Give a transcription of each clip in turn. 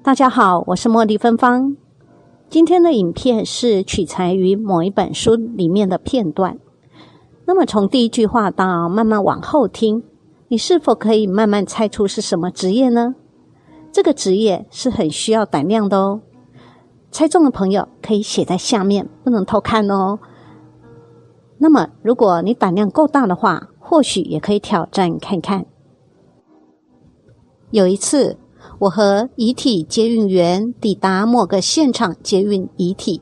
大家好，我是茉莉芬芳。今天的影片是取材于某一本书里面的片段。那么从第一句话到慢慢往后听，你是否可以慢慢猜出是什么职业呢？这个职业是很需要胆量的哦。猜中的朋友可以写在下面，不能偷看哦。那么如果你胆量够大的话，或许也可以挑战看看。有一次。我和遗体接运员抵达某个现场接运遗体，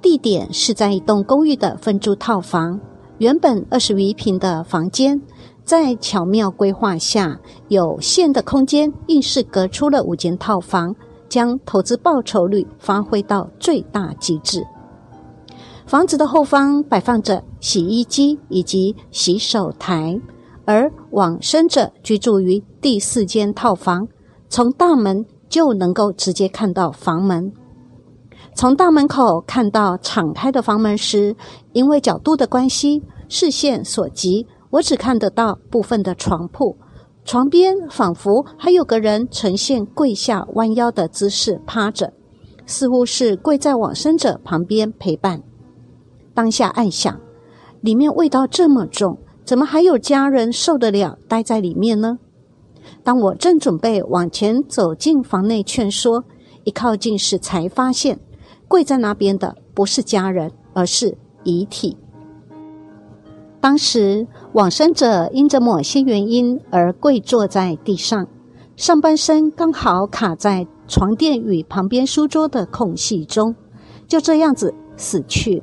地点是在一栋公寓的分租套房。原本二十余平的房间，在巧妙规划下，有限的空间硬是隔出了五间套房，将投资报酬率发挥到最大极致。房子的后方摆放着洗衣机以及洗手台，而往生者居住于第四间套房。从大门就能够直接看到房门。从大门口看到敞开的房门时，因为角度的关系，视线所及，我只看得到部分的床铺。床边仿佛还有个人呈现跪下弯腰的姿势趴着，似乎是跪在往生者旁边陪伴。当下暗想：里面味道这么重，怎么还有家人受得了待在里面呢？当我正准备往前走进房内劝说，一靠近时才发现，跪在那边的不是家人，而是遗体。当时往生者因着某些原因而跪坐在地上，上半身刚好卡在床垫与旁边书桌的空隙中，就这样子死去。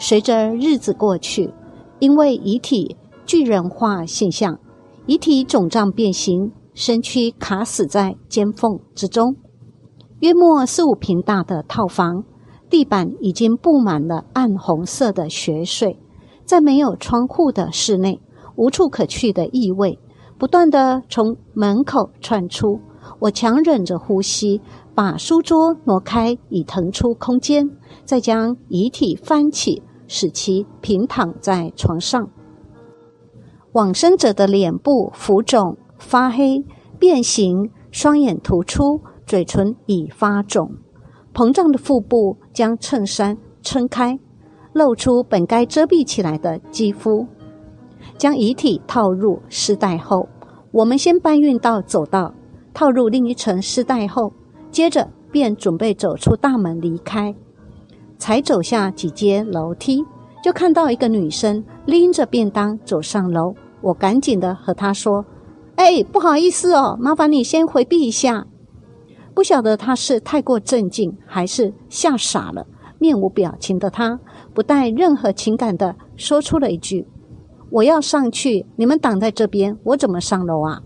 随着日子过去，因为遗体巨人化现象。遗体肿胀变形，身躯卡死在尖缝之中。约莫四五平大的套房，地板已经布满了暗红色的血水。在没有窗户的室内，无处可去的异味不断的从门口窜出。我强忍着呼吸，把书桌挪开，以腾出空间，再将遗体翻起，使其平躺在床上。往生者的脸部浮肿、发黑、变形，双眼突出，嘴唇已发肿，膨胀的腹部将衬衫撑开，露出本该遮蔽起来的肌肤。将遗体套入尸袋后，我们先搬运到走道，套入另一层尸袋后，接着便准备走出大门离开。才走下几阶楼梯，就看到一个女生拎着便当走上楼。我赶紧的和他说：“哎，不好意思哦，麻烦你先回避一下。”不晓得他是太过镇静，还是吓傻了，面无表情的他不带任何情感的说出了一句：“我要上去，你们挡在这边，我怎么上楼啊？”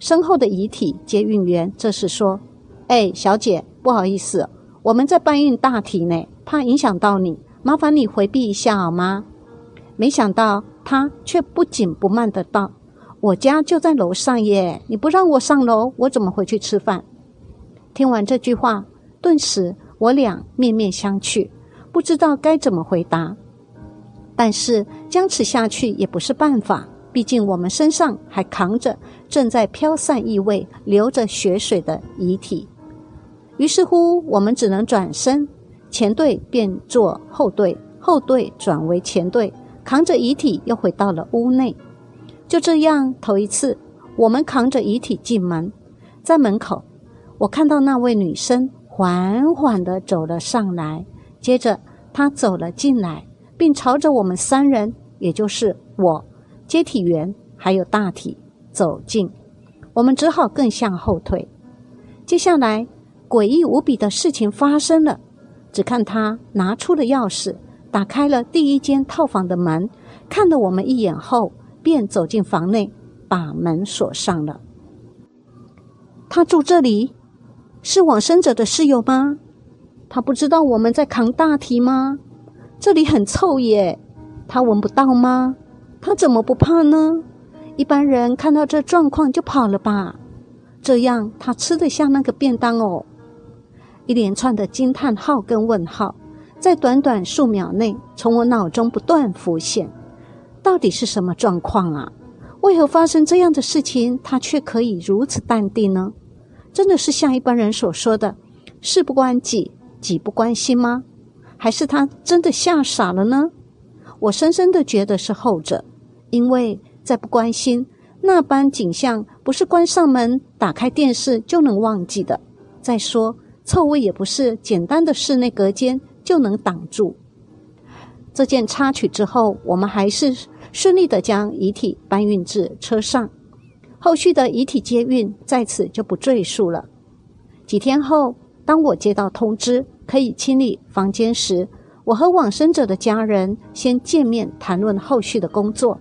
身后的遗体接运员这时说：“哎，小姐，不好意思，我们在搬运大体呢，怕影响到你，麻烦你回避一下好吗？”没想到。他却不紧不慢的道：“我家就在楼上耶，你不让我上楼，我怎么回去吃饭？”听完这句话，顿时我俩面面相觑，不知道该怎么回答。但是僵持下去也不是办法，毕竟我们身上还扛着正在飘散异味、流着血水的遗体。于是乎，我们只能转身，前队变作后队，后队转为前队。扛着遗体又回到了屋内，就这样头一次，我们扛着遗体进门，在门口，我看到那位女生缓缓地走了上来，接着她走了进来，并朝着我们三人，也就是我、接体员还有大体走近，我们只好更向后退。接下来，诡异无比的事情发生了，只看她拿出了钥匙。打开了第一间套房的门，看了我们一眼后，便走进房内，把门锁上了。他住这里，是往生者的室友吗？他不知道我们在扛大题吗？这里很臭耶，他闻不到吗？他怎么不怕呢？一般人看到这状况就跑了吧？这样他吃得下那个便当哦？一连串的惊叹号跟问号。在短短数秒内，从我脑中不断浮现，到底是什么状况啊？为何发生这样的事情，他却可以如此淡定呢？真的是像一般人所说的“事不关己，己不关心”吗？还是他真的吓傻了呢？我深深的觉得是后者，因为再不关心那般景象，不是关上门、打开电视就能忘记的。再说，臭味也不是简单的室内隔间就能挡住。这件插曲之后，我们还是顺利的将遗体搬运至车上。后续的遗体接运在此就不赘述了。几天后，当我接到通知可以清理房间时，我和往生者的家人先见面谈论后续的工作。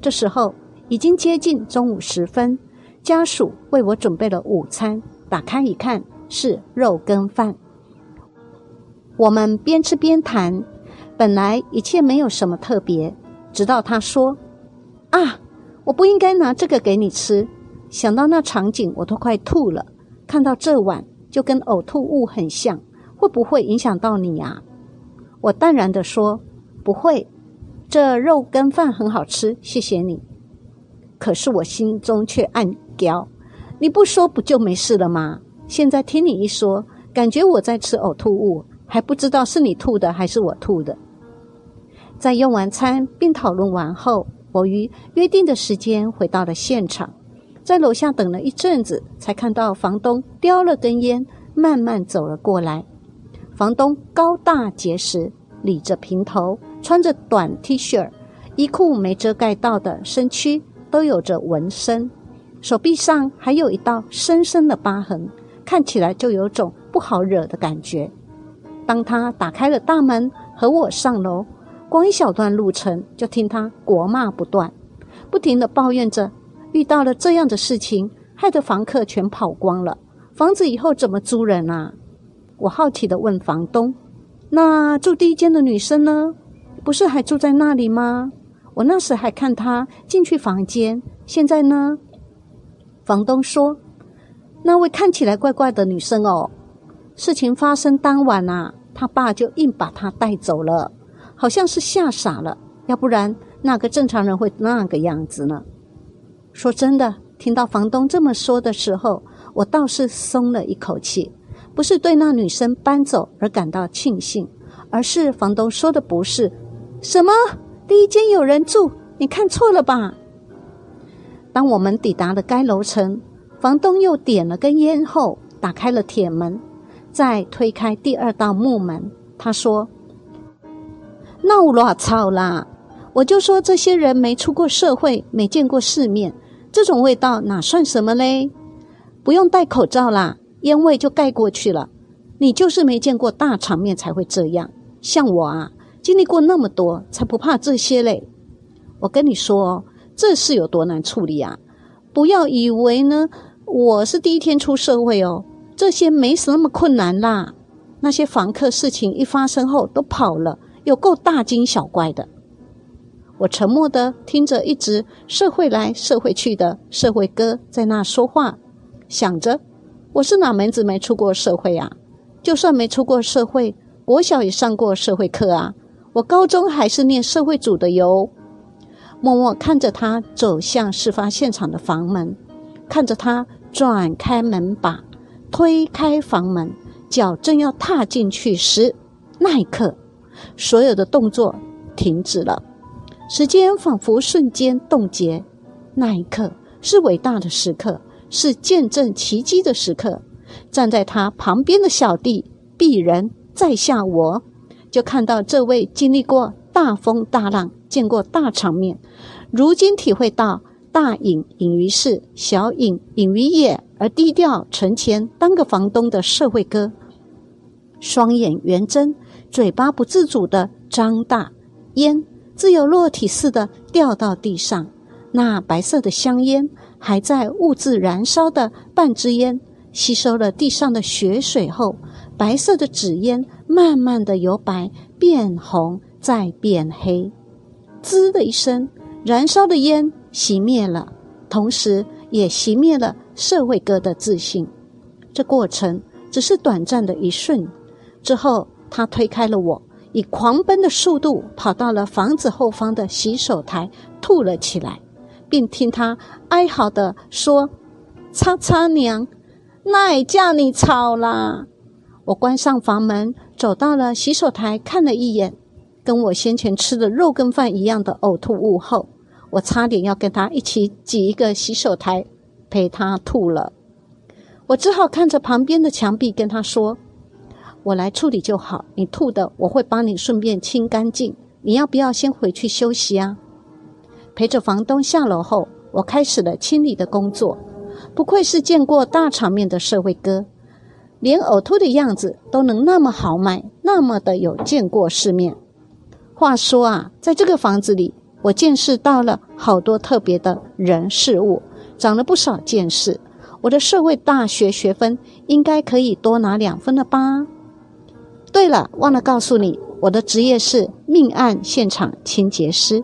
这时候已经接近中午时分，家属为我准备了午餐。打开一看，是肉羹饭。我们边吃边谈，本来一切没有什么特别，直到他说：“啊。”我不应该拿这个给你吃，想到那场景我都快吐了。看到这碗就跟呕吐物很像，会不会影响到你呀？我淡然的说：“不会，这肉跟饭很好吃，谢谢你。”可是我心中却暗叫：“你不说不就没事了吗？现在听你一说，感觉我在吃呕吐物，还不知道是你吐的还是我吐的。”在用完餐并讨论完后。我于约定的时间回到了现场，在楼下等了一阵子，才看到房东叼了根烟，慢慢走了过来。房东高大结实，理着平头，穿着短 T 恤，衣裤没遮盖到的身躯都有着纹身，手臂上还有一道深深的疤痕，看起来就有种不好惹的感觉。当他打开了大门，和我上楼。光一小段路程，就听他国骂不断，不停的抱怨着遇到了这样的事情，害得房客全跑光了，房子以后怎么租人啊？我好奇的问房东：“那住第一间的女生呢？不是还住在那里吗？我那时还看她进去房间，现在呢？”房东说：“那位看起来怪怪的女生哦，事情发生当晚啊，他爸就硬把他带走了。”好像是吓傻了，要不然那个正常人会那个样子呢？说真的，听到房东这么说的时候，我倒是松了一口气。不是对那女生搬走而感到庆幸，而是房东说的不是什么第一间有人住，你看错了吧？当我们抵达了该楼层，房东又点了根烟后，打开了铁门，再推开第二道木门，他说。闹乱操啦！我就说这些人没出过社会，没见过世面，这种味道哪算什么嘞？不用戴口罩啦，烟味就盖过去了。你就是没见过大场面才会这样。像我啊，经历过那么多，才不怕这些嘞。我跟你说，这事有多难处理啊！不要以为呢，我是第一天出社会哦，这些没什么困难啦。那些房客事情一发生后都跑了。有够大惊小怪的，我沉默的听着，一直社会来社会去的社会哥在那说话，想着我是哪门子没出过社会啊？就算没出过社会，国小也上过社会课啊，我高中还是念社会组的哟。默默看着他走向事发现场的房门，看着他转开门把，推开房门，脚正要踏进去时，那一刻。所有的动作停止了，时间仿佛瞬间冻结。那一刻是伟大的时刻，是见证奇迹的时刻。站在他旁边的小弟鄙人在下，我就看到这位经历过大风大浪、见过大场面，如今体会到大隐隐于市，小隐隐于野，而低调存钱当个房东的社会哥，双眼圆睁。嘴巴不自主的张大，烟自由落体似的掉到地上。那白色的香烟还在兀自燃烧的半支烟，吸收了地上的血水后，白色的纸烟慢慢的由白变红，再变黑。滋的一声，燃烧的烟熄灭了，同时也熄灭了社会哥的自信。这过程只是短暂的一瞬，之后。他推开了我，以狂奔的速度跑到了房子后方的洗手台，吐了起来，并听他哀嚎的说：“擦擦娘，那也叫你吵啦！我关上房门，走到了洗手台，看了一眼，跟我先前吃的肉羹饭一样的呕吐物后，我差点要跟他一起挤一个洗手台，陪他吐了。我只好看着旁边的墙壁，跟他说：“我来处理就好，你吐的我会帮你顺便清干净。你要不要先回去休息啊？”陪着房东下楼后，我开始了清理的工作。不愧是见过大场面的社会哥。连呕吐的样子都能那么豪迈，那么的有见过世面。话说啊，在这个房子里，我见识到了好多特别的人事物，长了不少见识。我的社会大学学分应该可以多拿两分了吧？对了，忘了告诉你，我的职业是命案现场清洁师。